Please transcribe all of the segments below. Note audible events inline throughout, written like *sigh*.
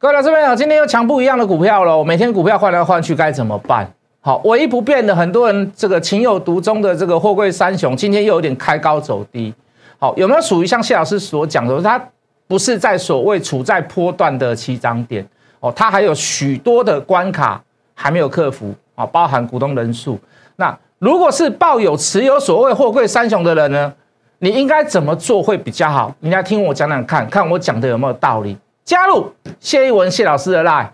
各位老师朋友，今天又抢不一样的股票了。每天股票换来换去该怎么办？好，唯一不变的，很多人这个情有独钟的这个货柜三雄，今天又有点开高走低。好，有没有属于像谢老师所讲的，它不是在所谓处在波段的起涨点哦，它还有许多的关卡还没有克服啊，包含股东人数。那如果是抱有持有所谓货柜三雄的人呢，你应该怎么做会比较好？你来听我讲讲看看，我讲的有没有道理？加入谢一文谢老师的 line。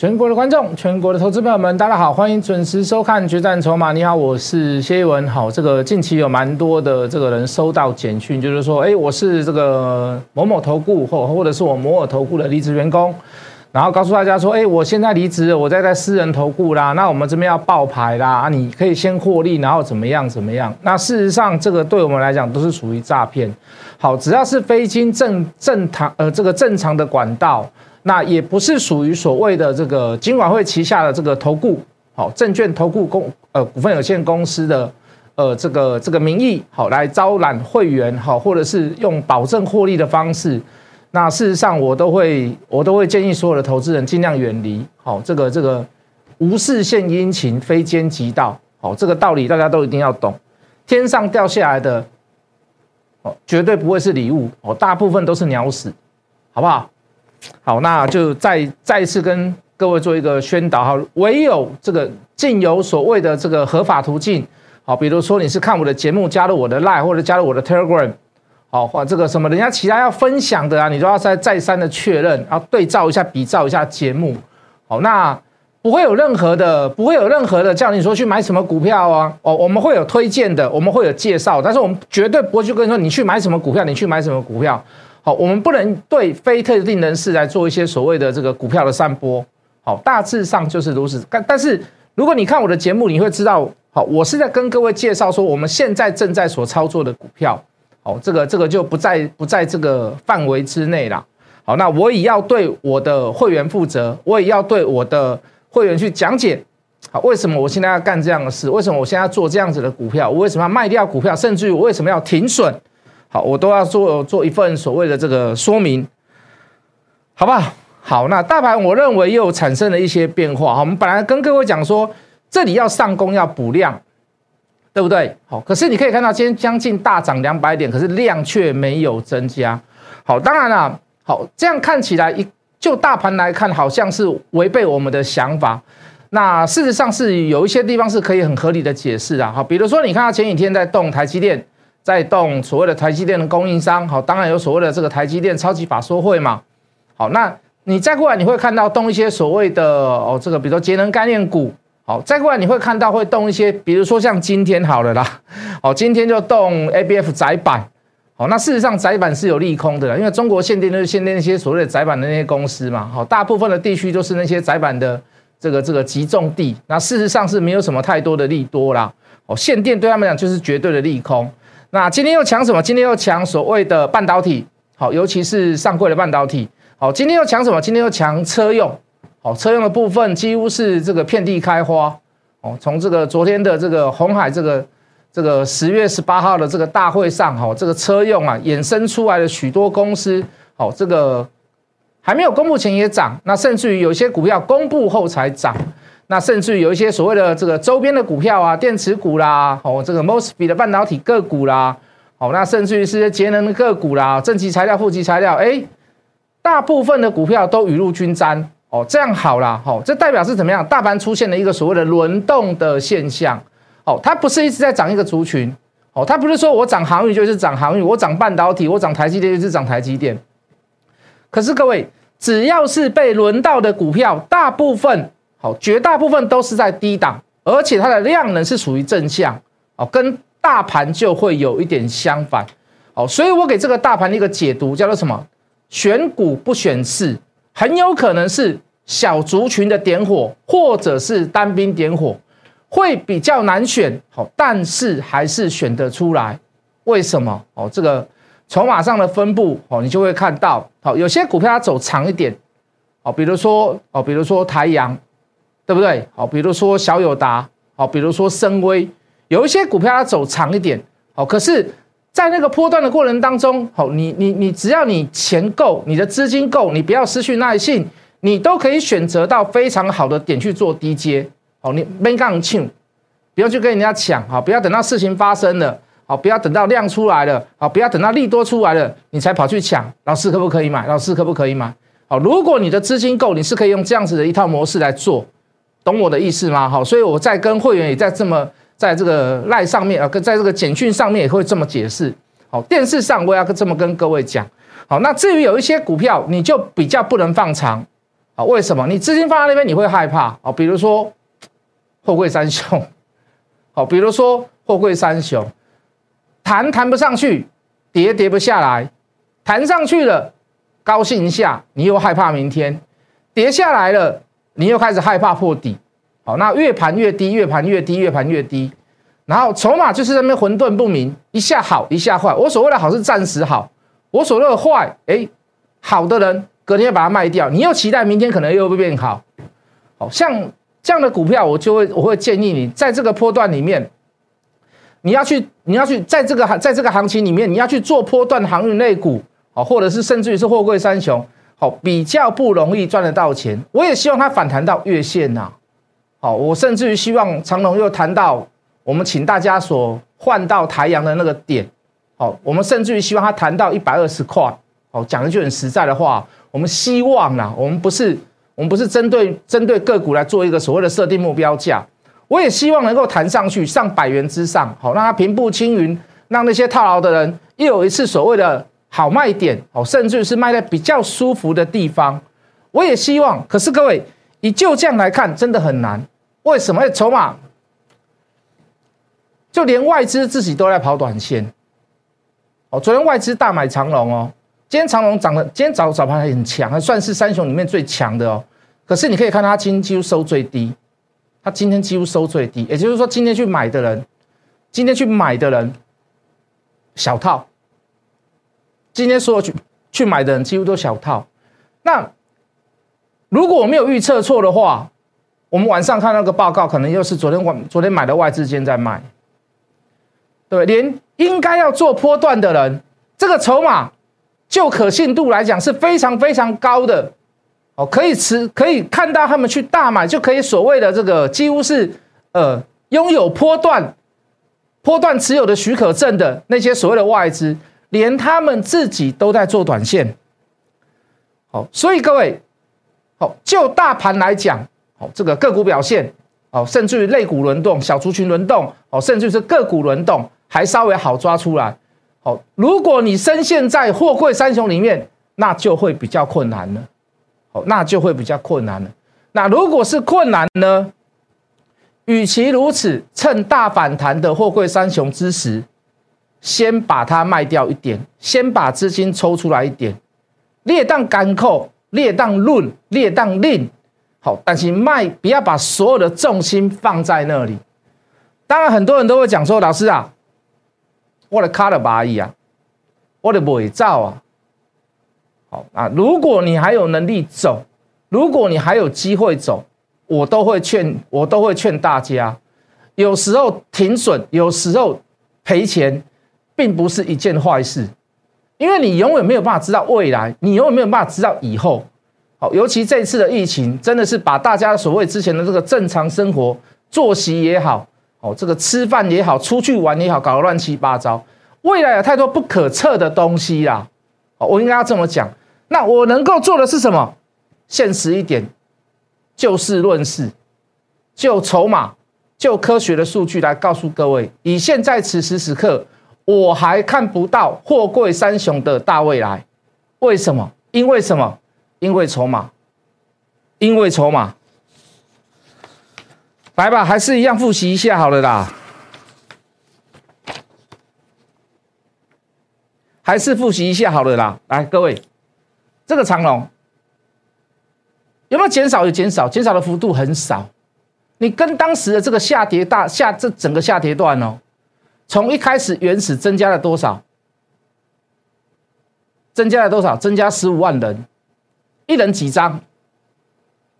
全国的观众，全国的投资朋友们，大家好，欢迎准时收看《决战筹码》。你好，我是谢一文。好，这个近期有蛮多的这个人收到简讯，就是说，哎，我是这个某某投顾或或者是我摩尔投顾的离职员工，然后告诉大家说，哎，我现在离职，我在在私人投顾啦，那我们这边要爆牌啦，你可以先获利，然后怎么样怎么样？那事实上，这个对我们来讲都是属于诈骗。好，只要是非经正正常呃这个正常的管道。那也不是属于所谓的这个金管会旗下的这个投顾，好证券投顾公呃股份有限公司的呃这个这个名义好来招揽会员好，或者是用保证获利的方式，那事实上我都会我都会建议所有的投资人尽量远离好这个这个无事献殷勤非奸即盗好这个道理大家都一定要懂，天上掉下来的哦绝对不会是礼物哦，大部分都是鸟屎，好不好？好，那就再再一次跟各位做一个宣导哈，唯有这个尽有所谓的这个合法途径，好，比如说你是看我的节目，加入我的 Line 或者加入我的 Telegram，好，或这个什么人家其他要分享的啊，你都要再再三的确认，然后对照一下、比照一下节目，好，那不会有任何的，不会有任何的叫你说去买什么股票啊，哦，我们会有推荐的，我们会有介绍，但是我们绝对不会去跟你说你去买什么股票，你去买什么股票。好，我们不能对非特定人士来做一些所谓的这个股票的散播。好，大致上就是如此。但但是，如果你看我的节目，你会知道，好，我是在跟各位介绍说，我们现在正在所操作的股票，好，这个这个就不在不在这个范围之内了。好，那我也要对我的会员负责，我也要对我的会员去讲解，好，为什么我现在要干这样的事？为什么我现在要做这样子的股票？我为什么要卖掉股票？甚至于我为什么要停损？好，我都要做做一份所谓的这个说明，好不好？好，那大盘我认为又产生了一些变化。好，我们本来跟各位讲说，这里要上攻要补量，对不对？好，可是你可以看到今天将近大涨两百点，可是量却没有增加。好，当然了，好，这样看起来一就大盘来看，好像是违背我们的想法。那事实上是有一些地方是可以很合理的解释啊。好，比如说你看到前几天在动台积电。在动所谓的台积电的供应商，好，当然有所谓的这个台积电超级法说会嘛，好，那你再过来你会看到动一些所谓的哦，这个比如说节能概念股，好，再过来你会看到会动一些，比如说像今天好了啦，*laughs* 好，今天就动 A B F 窄板，好，那事实上窄板是有利空的，因为中国限电就是限电那些所谓的窄板的那些公司嘛，好，大部分的地区都是那些窄板的这个这个集中地，那事实上是没有什么太多的利多啦，哦，限电对他们讲就是绝对的利空。那今天又抢什么？今天又抢所谓的半导体，好，尤其是上柜的半导体，好，今天又抢什么？今天又抢车用，好，车用的部分几乎是这个遍地开花，哦，从这个昨天的这个红海这个这个十月十八号的这个大会上，哈，这个车用啊衍生出来的许多公司，好，这个还没有公布前也涨，那甚至于有些股票公布后才涨。那甚至于有一些所谓的这个周边的股票啊，电池股啦，哦，这个 mosfet 的半导体个股啦，哦，那甚至于是节能的个股啦，正极材料、负极材料，哎，大部分的股票都雨露均沾，哦，这样好啦，哦，这代表是怎么样？大盘出现了一个所谓的轮动的现象，哦，它不是一直在涨一个族群，哦，它不是说我涨航运就是涨航运，我涨半导体，我涨台积电就是涨台积电，可是各位，只要是被轮到的股票，大部分。好，绝大部分都是在低档，而且它的量能是属于正向，哦，跟大盘就会有一点相反，好，所以我给这个大盘的一个解读叫做什么？选股不选市，很有可能是小族群的点火，或者是单兵点火，会比较难选，好，但是还是选得出来，为什么？哦，这个筹码上的分布哦，你就会看到，好，有些股票它走长一点，哦，比如说哦，比如说台阳，对不对？好，比如说小友达，好，比如说深威，有一些股票它走长一点，好，可是，在那个波段的过程当中，好，你你你只要你钱够，你的资金够，你不要失去耐性，你都可以选择到非常好的点去做低阶，好，你没杠庆。不要去跟人家抢，好，不要等到事情发生了，好，不要等到量出来了，好，不要等到利多出来了，你才跑去抢。老师可不可以买？老师可不可以买？好，如果你的资金够，你是可以用这样子的一套模式来做，懂我的意思吗？好，所以我在跟会员也在这么在这个赖上面啊，跟在这个简讯上面也会这么解释。好，电视上我要这么跟各位讲。好，那至于有一些股票，你就比较不能放长。好，为什么？你资金放在那边，你会害怕。好，比如说后贵三雄。好，比如说货柜三雄，弹弹不上去，跌跌不下来，弹上去了，高兴一下，你又害怕明天跌下来了，你又开始害怕破底。好，那越盘越低，越盘越低，越盘越低，然后筹码就是在那边混沌不明，一下好，一下坏。我所谓的好是暂时好，我所谓的坏，哎，好的人隔天把它卖掉，你又期待明天可能又会变好，好像。这样的股票，我就会我会建议你，在这个波段里面，你要去你要去在这个行在这个行情里面，你要去做波段航运类股，哦，或者是甚至于是货柜三雄，好比较不容易赚得到钱。我也希望它反弹到月线呐，好，我甚至于希望长隆又谈到我们请大家所换到台阳的那个点，好，我们甚至于希望它谈到一百二十块，好，讲一句很实在的话，我们希望啊，我们不是。我们不是针对针对个股来做一个所谓的设定目标价，我也希望能够弹上去上百元之上，好让它平步青云，让那些套牢的人又有一次所谓的好卖点，哦，甚至是卖在比较舒服的地方。我也希望，可是各位以就这样来看，真的很难。为什么？筹码就连外资自己都在跑短线，哦，昨天外资大买长龙哦，今天长龙涨了，今天早早盘还很强，还算是三雄里面最强的哦。可是你可以看，它今天几乎收最低，它今天几乎收最低，也就是说，今天去买的人，今天去买的人小套，今天所有去去买的人几乎都小套。那如果我没有预测错的话，我们晚上看那个报告，可能又是昨天晚昨天买的外资间在卖，对，连应该要做波段的人，这个筹码就可信度来讲是非常非常高的。哦，可以持，可以看到他们去大买，就可以所谓的这个几乎是呃拥有波段波段持有的许可证的那些所谓的外资，连他们自己都在做短线。好，所以各位，好就大盘来讲，好这个个股表现，哦，甚至于类股轮动、小族群轮动，哦，甚至是个股轮动，还稍微好抓出来。好，如果你深陷在货柜三雄里面，那就会比较困难了。哦，那就会比较困难了。那如果是困难呢？与其如此，趁大反弹的货柜三雄之时，先把它卖掉一点，先把资金抽出来一点，列当干扣，列当论，列当令。好，但是卖不要把所有的重心放在那里。当然，很多人都会讲说：“老师啊，我的卡了八亿啊，我的伪造啊。”好啊！如果你还有能力走，如果你还有机会走，我都会劝，我都会劝大家，有时候停损，有时候赔钱，并不是一件坏事，因为你永远没有办法知道未来，你永远没有办法知道以后。好，尤其这次的疫情，真的是把大家所谓之前的这个正常生活作息也好，哦，这个吃饭也好，出去玩也好，搞得乱七八糟。未来有太多不可测的东西啦，哦，我应该要这么讲。那我能够做的是什么？现实一点，就事论事，就筹码，就科学的数据来告诉各位：以现在此时此刻，我还看不到货柜三雄的大未来。为什么？因为什么？因为筹码，因为筹码。来吧，还是一样复习一下好了啦。还是复习一下好了啦。来，各位。这个长龙有没有减少？有减少，减少的幅度很少。你跟当时的这个下跌大下这整个下跌段哦，从一开始原始增加了多少？增加了多少？增加十五万人，一人几张？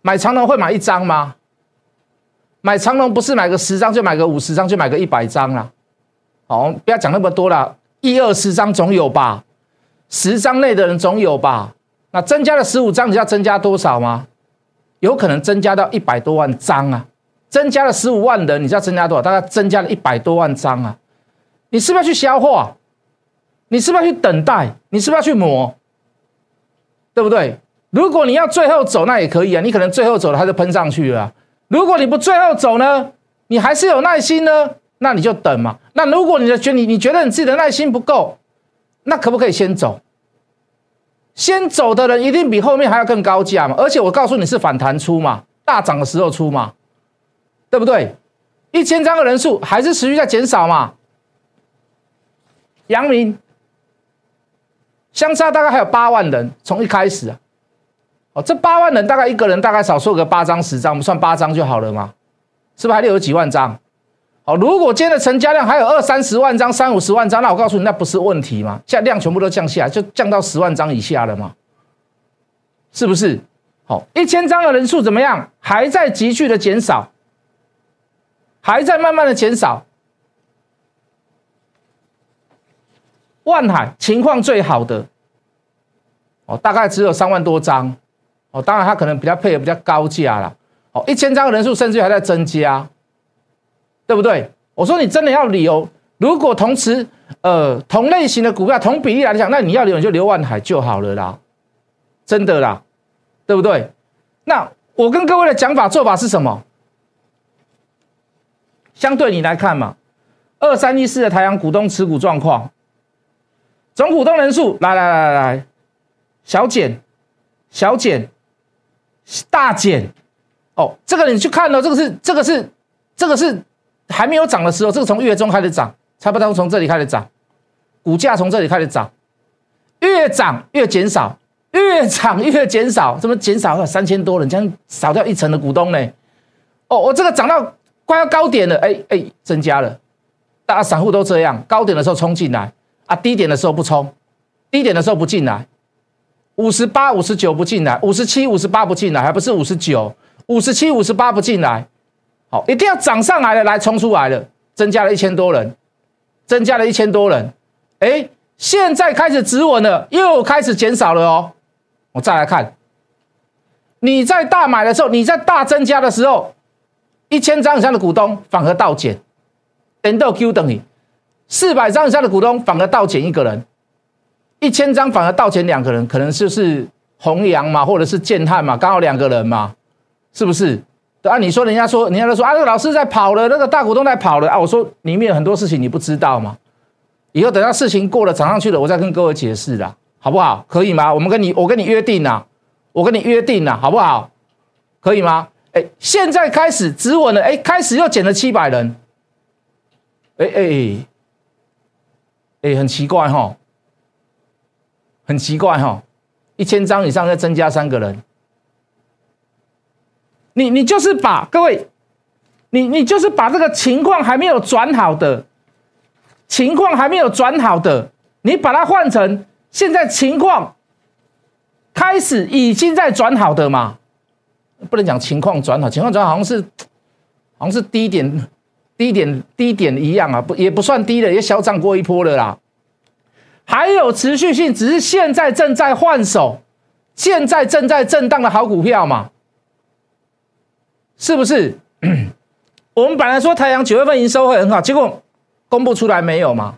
买长龙会买一张吗？买长龙不是买个十张就买个五十张就买个一百张啦。好，不要讲那么多了，一二十张总有吧？十张内的人总有吧？那增加了十五张，你要增加多少吗？有可能增加到一百多万张啊！增加了十五万人，你知道增加多少？大概增加了一百多万张啊！你是不是要去消化？你是不是要去等待？你是不是要去磨？对不对？如果你要最后走，那也可以啊。你可能最后走了，它就喷上去了。如果你不最后走呢？你还是有耐心呢？那你就等嘛。那如果你的觉你你觉得你自己的耐心不够，那可不可以先走？先走的人一定比后面还要更高价嘛。而且我告诉你是反弹出嘛，大涨的时候出嘛。对不对？一千张的人数还是持续在减少嘛？阳明相差大概还有八万人，从一开始啊，哦，这八万人大概一个人大概少说个八张十张，我们算八张就好了嘛？是不是还有几万张？好，如果今天的成交量还有二三十万张、三五十万张，那我告诉你，那不是问题嘛？现在量全部都降下来，就降到十万张以下了嘛？是不是？好，一千张的人数怎么样？还在急剧的减少。还在慢慢的减少。万海情况最好的，哦，大概只有三万多张，哦，当然它可能比较配的比较高价了，哦，一千张的人数甚至还在增加，对不对？我说你真的要留，如果同时呃同类型的股票同比例来讲，那你要留你就留万海就好了啦，真的啦，对不对？那我跟各位的讲法做法是什么？相对你来看嘛，二三一四的台阳股东持股状况，总股东人数来来来来来，小减，小减，大减，哦，这个你去看哦，这个是这个是这个是还没有涨的时候，这个从月中开始涨，差不多从这里开始涨，股价从这里开始涨，越涨越减少，越涨越减少，怎么减少了三千多人，将少掉一层的股东呢？哦，我这个涨到。快要高点了，哎哎，增加了，大家散户都这样，高点的时候冲进来啊，低点的时候不冲，低点的时候不进来，五十八、五十九不进来，五十七、五十八不进来，还不是五十九、五十七、五十八不进来，好，一定要涨上来了，来冲出来了，增加了一千多人，增加了一千多人，哎，现在开始止稳了，又开始减少了哦，我再来看，你在大买的时候，你在大增加的时候。一千张以上的股东反而倒减，等到 Q 等于四百张以上的股东反而倒减一个人，一千张反而倒减两个人，可能就是弘扬嘛，或者是建汉嘛，刚好两个人嘛，是不是？对啊，你说人家说，人家都说啊，那个老师在跑了，那个大股东在跑了啊，我说里面有很多事情你不知道吗？以后等到事情过了涨上去了，我再跟各位解释啦，好不好？可以吗？我们跟你，我跟你约定啦，我跟你约定啦，好不好？可以吗？哎，现在开始止稳了，哎，开始又减了七百人，哎哎哎，很奇怪哈，很奇怪哈，一千张以上再增加三个人，你你就是把各位，你你就是把这个情况还没有转好的，情况还没有转好的，你把它换成现在情况开始已经在转好的嘛。不能讲情况转好，情况转好像是，好像是低点，低点，低点一样啊，不也不算低的，也小涨过一波了啦。还有持续性，只是现在正在换手，现在正在震荡的好股票嘛，是不是？*clears throat* 我们本来说太阳九月份营收会很好，结果公布出来没有嘛？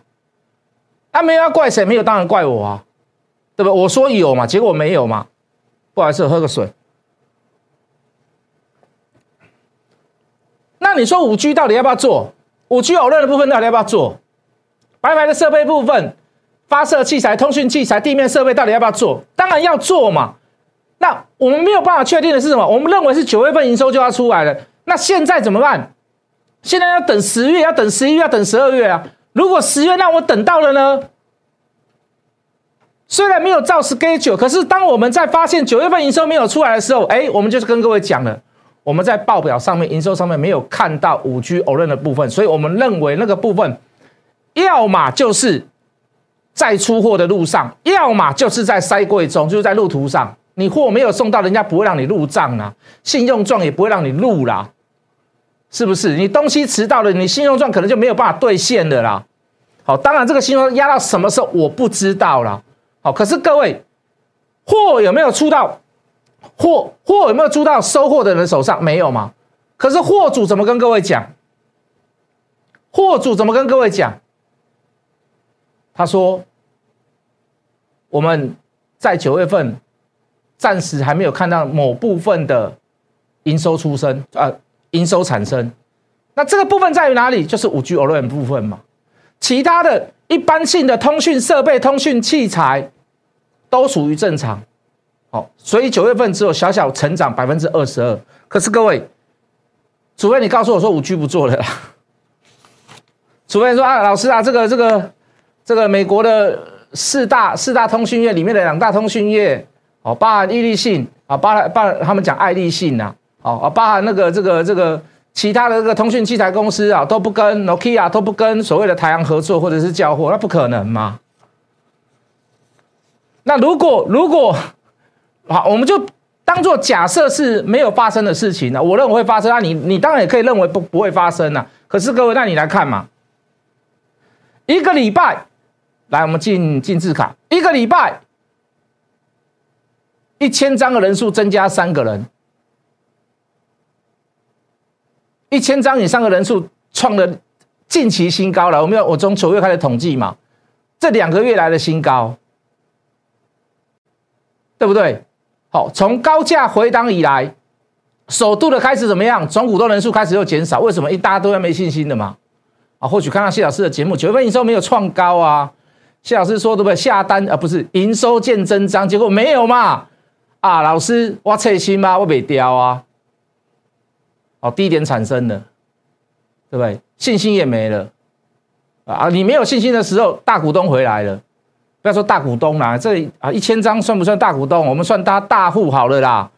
啊，没有要怪谁？没有当然怪我啊，对不？我说有嘛，结果没有嘛。不好意思，喝个水。你说五 G 到底要不要做？五 G 偶热的部分到底要不要做？白白的设备部分、发射器材、通讯器材、地面设备到底要不要做？当然要做嘛。那我们没有办法确定的是什么？我们认为是九月份营收就要出来了。那现在怎么办？现在要等十月，要等十一月，要等十二月啊。如果十月让我等到了呢？虽然没有照 schedule，可是当我们在发现九月份营收没有出来的时候，哎，我们就是跟各位讲了。我们在报表上面营收上面没有看到五 G o r a n 的部分，所以我们认为那个部分要么就是在出货的路上，要么就是在塞柜中，就是在路途上，你货没有送到，人家不会让你入账啊，信用状也不会让你入啦，是不是？你东西迟到了，你信用状可能就没有办法兑现的啦。好，当然这个信用压到什么时候我不知道了。好，可是各位，货有没有出到？货货有没有出到收货的人手上？没有吗？可是货主怎么跟各位讲？货主怎么跟各位讲？他说：“我们在九月份暂时还没有看到某部分的营收出生，啊，营收产生。那这个部分在于哪里？就是五 G OLED 部分嘛。其他的一般性的通讯设备、通讯器材都属于正常。好，所以九月份只有小小成长百分之二十二。可是各位，除非你告诉我说五 G 不做了啦。*laughs* ”除非说啊，老师啊，这个这个这个美国的四大四大通讯业里面的两大通讯业，哦，包含伊利信啊，包含包含他们讲爱立信呐，哦啊，包含那个这个这个其他的这个通讯器材公司啊，都不跟 Nokia 都不跟所谓的台阳合作或者是交货，那不可能嘛？那如果如果好，我们就当做假设是没有发生的事情呢？我认为会发生，那你你当然也可以认为不不会发生啊。可是各位，那你来看嘛。一个礼拜，来，我们进进字卡。一个礼拜，一千张的人数增加三个人，一千张以上的人数创了近期新高了。我们要我从九月开始统计嘛，这两个月来的新高，对不对？好，从高价回档以来，首度的开始怎么样？总股东人数开始又减少，为什么？因为大家都要没信心的嘛。啊，或许看到谢老师的节目，九月份营收没有创高啊。谢老师说对不对？下单啊，不是营收见增长，结果没有嘛？啊，老师我切心吗？我没掉啊。哦，低点产生的，对不对？信心也没了啊。你没有信心的时候，大股东回来了。不要说大股东啦，这啊一千张算不算大股东？我们算他大户好了啦，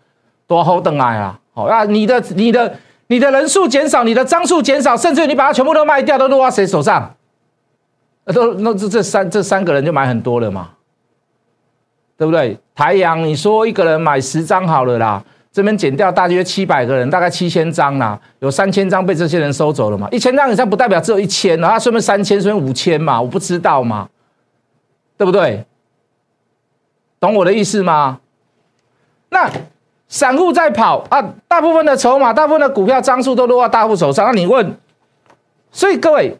多好等来啊。好啊，你的你的。你的人数减少，你的张数减少，甚至你把它全部都卖掉，都落到谁手上？都那这这三这三个人就买很多了嘛，对不对？台阳，你说一个人买十张好了啦，这边减掉大约七百个人，大概七千张啦，有三千张被这些人收走了嘛？一千张以上不代表只有一千啊，顺便三千，顺便五千嘛，我不知道嘛，对不对？懂我的意思吗？那。散户在跑啊，大部分的筹码、大部分的股票张数都落到大户手上。那你问，所以各位，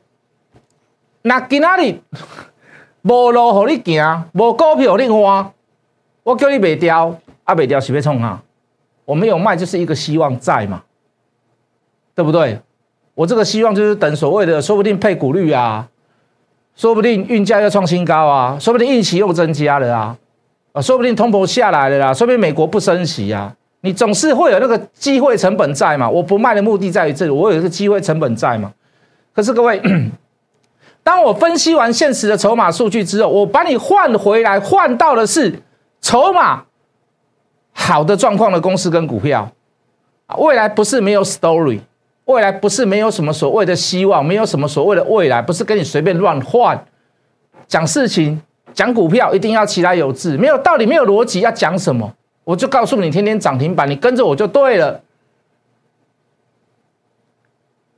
那今哪里 *laughs* 无路给你行，无股票你花，我叫你卖掉，啊卖掉是要冲哈？我没有卖，就是一个希望在嘛，对不对？我这个希望就是等所谓的，说不定配股率啊，说不定运价又创新高啊，说不定运气又增加了啊。啊，说不定通膨下来了啦，说不定美国不升息啊，你总是会有那个机会成本在嘛？我不卖的目的在于这里，我有一个机会成本在嘛？可是各位，*clears throat* 当我分析完现实的筹码数据之后，我把你换回来，换到的是筹码好的状况的公司跟股票未来不是没有 story，未来不是没有什么所谓的希望，没有什么所谓的未来，不是跟你随便乱换讲事情。讲股票一定要其来有致，没有道理，没有逻辑，要讲什么？我就告诉你，天天涨停板，你跟着我就对了。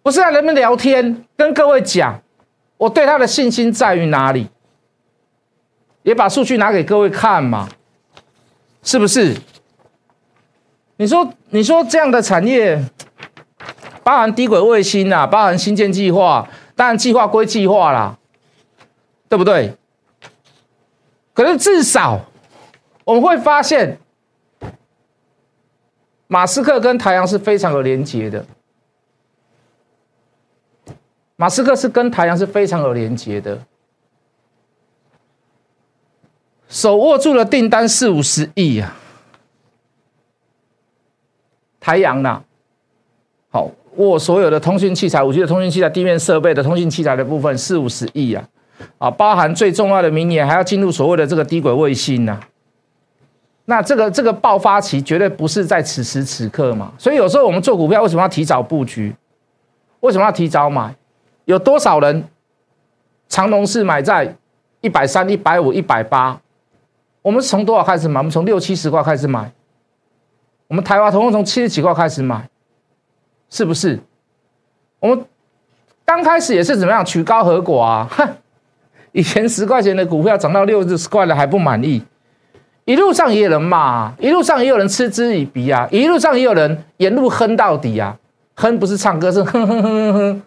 不是让人们聊天，跟各位讲，我对他的信心在于哪里？也把数据拿给各位看嘛，是不是？你说，你说这样的产业，包含低轨卫星啊，包含新建计划，当然计划归计划啦，对不对？可是至少我们会发现，马斯克跟太阳是非常有连结的。马斯克是跟太阳是非常有连结的，手握住了订单四五十亿啊！太阳呐，好握所有的通讯器材，我觉得通讯器材、地面设备的通讯器材的部分四五十亿啊。啊，包含最重要的明年还要进入所谓的这个低轨卫星呢，那这个这个爆发期绝对不是在此时此刻嘛，所以有时候我们做股票为什么要提早布局？为什么要提早买？有多少人长隆是买在一百三、一百五、一百八，我们从多少开始买？我们从六七十块开始买。我们台湾同样从七十几块开始买，是不是？我们刚开始也是怎么样取高和寡啊？哼，以前十块钱的股票涨到六十块了还不满意，一路上也有人骂，一路上也有人嗤之以鼻啊，一路上也有人沿路哼到底啊，哼不是唱歌，是哼哼哼哼哼，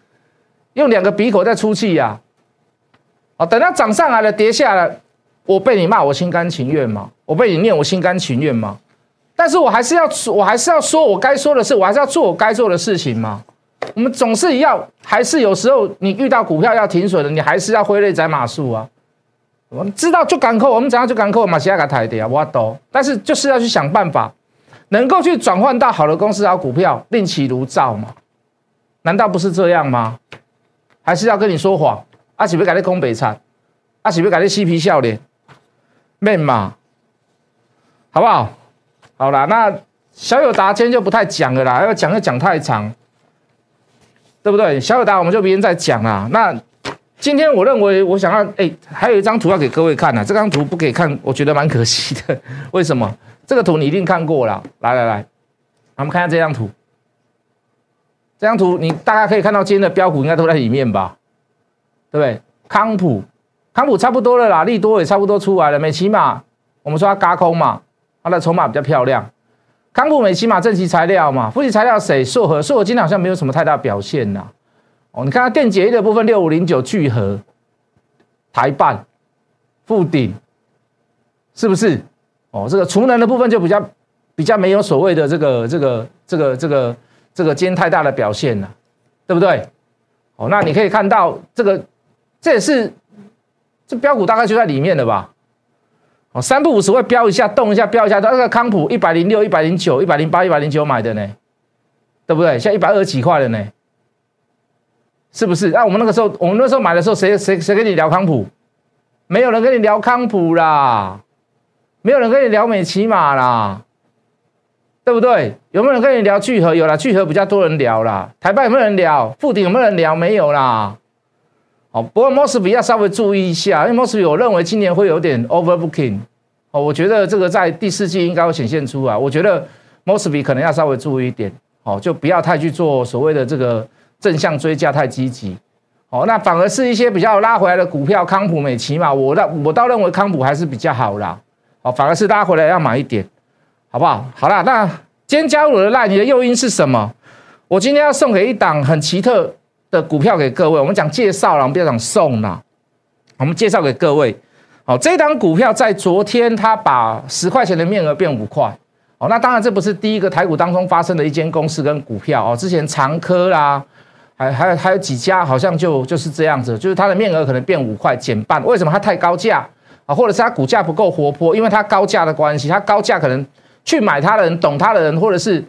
用两个鼻口在出气呀。哦，等它涨上来了，跌下来，我被你骂，我心甘情愿吗？我被你念，我心甘情愿吗？但是我还是要，我还是要说我该说的事，我还是要做我该做的事情嘛。我们总是要，还是有时候你遇到股票要停损的，你还是要挥泪斩马谡啊。我们知道就赶扣，我们怎样就赶扣，马西亚卡台的啊，我懂。但是就是要去想办法，能够去转换到好的公司好股票，另起炉灶嘛。难道不是这样吗？还是要跟你说谎？阿喜不改你空北产，阿喜不改你嬉皮笑脸，面嘛，好不好？好了，那小友达今天就不太讲了啦，要讲就讲太长，对不对？小友达我们就明天再讲啦。那今天我认为我想要，哎，还有一张图要给各位看呢。这张图不给看，我觉得蛮可惜的。*laughs* 为什么？这个图你一定看过了。来来来，我们看下这张图。这张图你大概可以看到今天的标股应该都在里面吧？对不对？康普，康普差不多了啦，利多也差不多出来了。美骑马，我们说它嘎空嘛。它的筹码比较漂亮，康普美起码正极材料嘛，负极材料谁？硕和，硕和今天好像没有什么太大表现呐。哦，你看它电解液的部分，六五零九聚合，台半，富鼎，是不是？哦，这个储能的部分就比较比较没有所谓的这个这个这个这个这个今天太大的表现了，对不对？哦，那你可以看到这个，这也是这标股大概就在里面的吧。哦，三不五时会飙一下，动一下，飙一下。那个康普一百零六、一百零九、一百零八、一百零九买的呢，对不对？现在一百二十几块了呢，是不是？那我们那个时候，我们那时候买的时候，谁谁谁跟你聊康普？没有人跟你聊康普啦，没有人跟你聊美骑马啦，对不对？有没有人跟你聊聚合？有啦，聚合比较多人聊啦。台北有没有人聊？富鼎有没有人聊？没有啦。哦，不过莫斯比要稍微注意一下，因为莫斯比我认为今年会有点 overbooking。哦，我觉得这个在第四季应该会显现出来。我觉得莫斯比可能要稍微注意一点，哦，就不要太去做所谓的这个正向追加太积极。哦，那反而是一些比较拉回来的股票，康普、美奇嘛，我倒我倒认为康普还是比较好啦。哦，反而是拉回来要买一点，好不好？好啦，那今天加入我的赖，你的诱因是什么？我今天要送给一档很奇特。的股票给各位，我们讲介绍了，我们不要讲送了。我们介绍给各位，好，这档股票在昨天它把十块钱的面额变五块，哦，那当然这不是第一个台股当中发生的一间公司跟股票哦，之前长科啦，还还有还有几家好像就就是这样子，就是它的面额可能变五块减半，为什么它太高价啊？或者是它股价不够活泼，因为它高价的关系，它高价可能去买它的人懂它的人，或者是。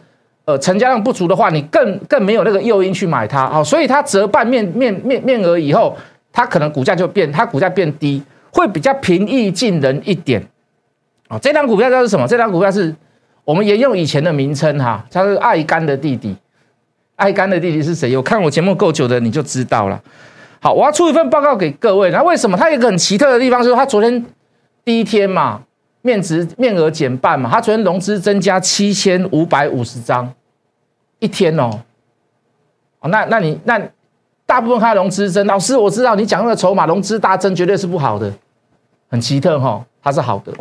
呃，成交量不足的话，你更更没有那个诱因去买它啊，所以它折半面面面面额以后，它可能股价就变，它股价变低，会比较平易近人一点啊。这张股票叫是什么？这张股票是我们沿用以前的名称哈，它是爱肝的弟弟。爱肝的弟弟是谁？有看我节目够久的你就知道了。好，我要出一份报告给各位。那为什么它有一个很奇特的地方，就是它昨天第一天嘛。面值面额减半嘛，他昨天融资增加七千五百五十张，一天哦，哦，那那你那大部分开融资增，老师我知道你讲那个筹码融资大增绝对是不好的，很奇特哈，它是好的，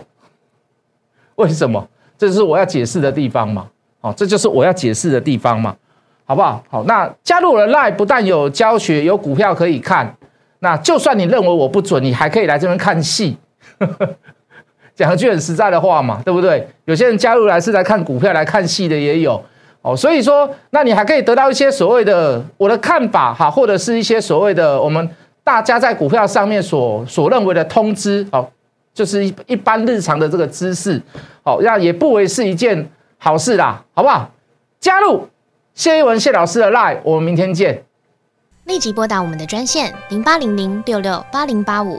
为什么？这是我要解释的地方嘛，哦，这就是我要解释的地方嘛，好不好？好，那加入了 Line 不但有教学，有股票可以看，那就算你认为我不准，你还可以来这边看戏。讲句很实在的话嘛，对不对？有些人加入来是来看股票、来看戏的也有哦，所以说，那你还可以得到一些所谓的我的看法哈，或者是一些所谓的我们大家在股票上面所所认为的通知哦，就是一一般日常的这个知识哦，那也不为是一件好事啦，好不好？加入谢一文谢老师的 line，我们明天见。立即拨打我们的专线零八零零六六八零八五。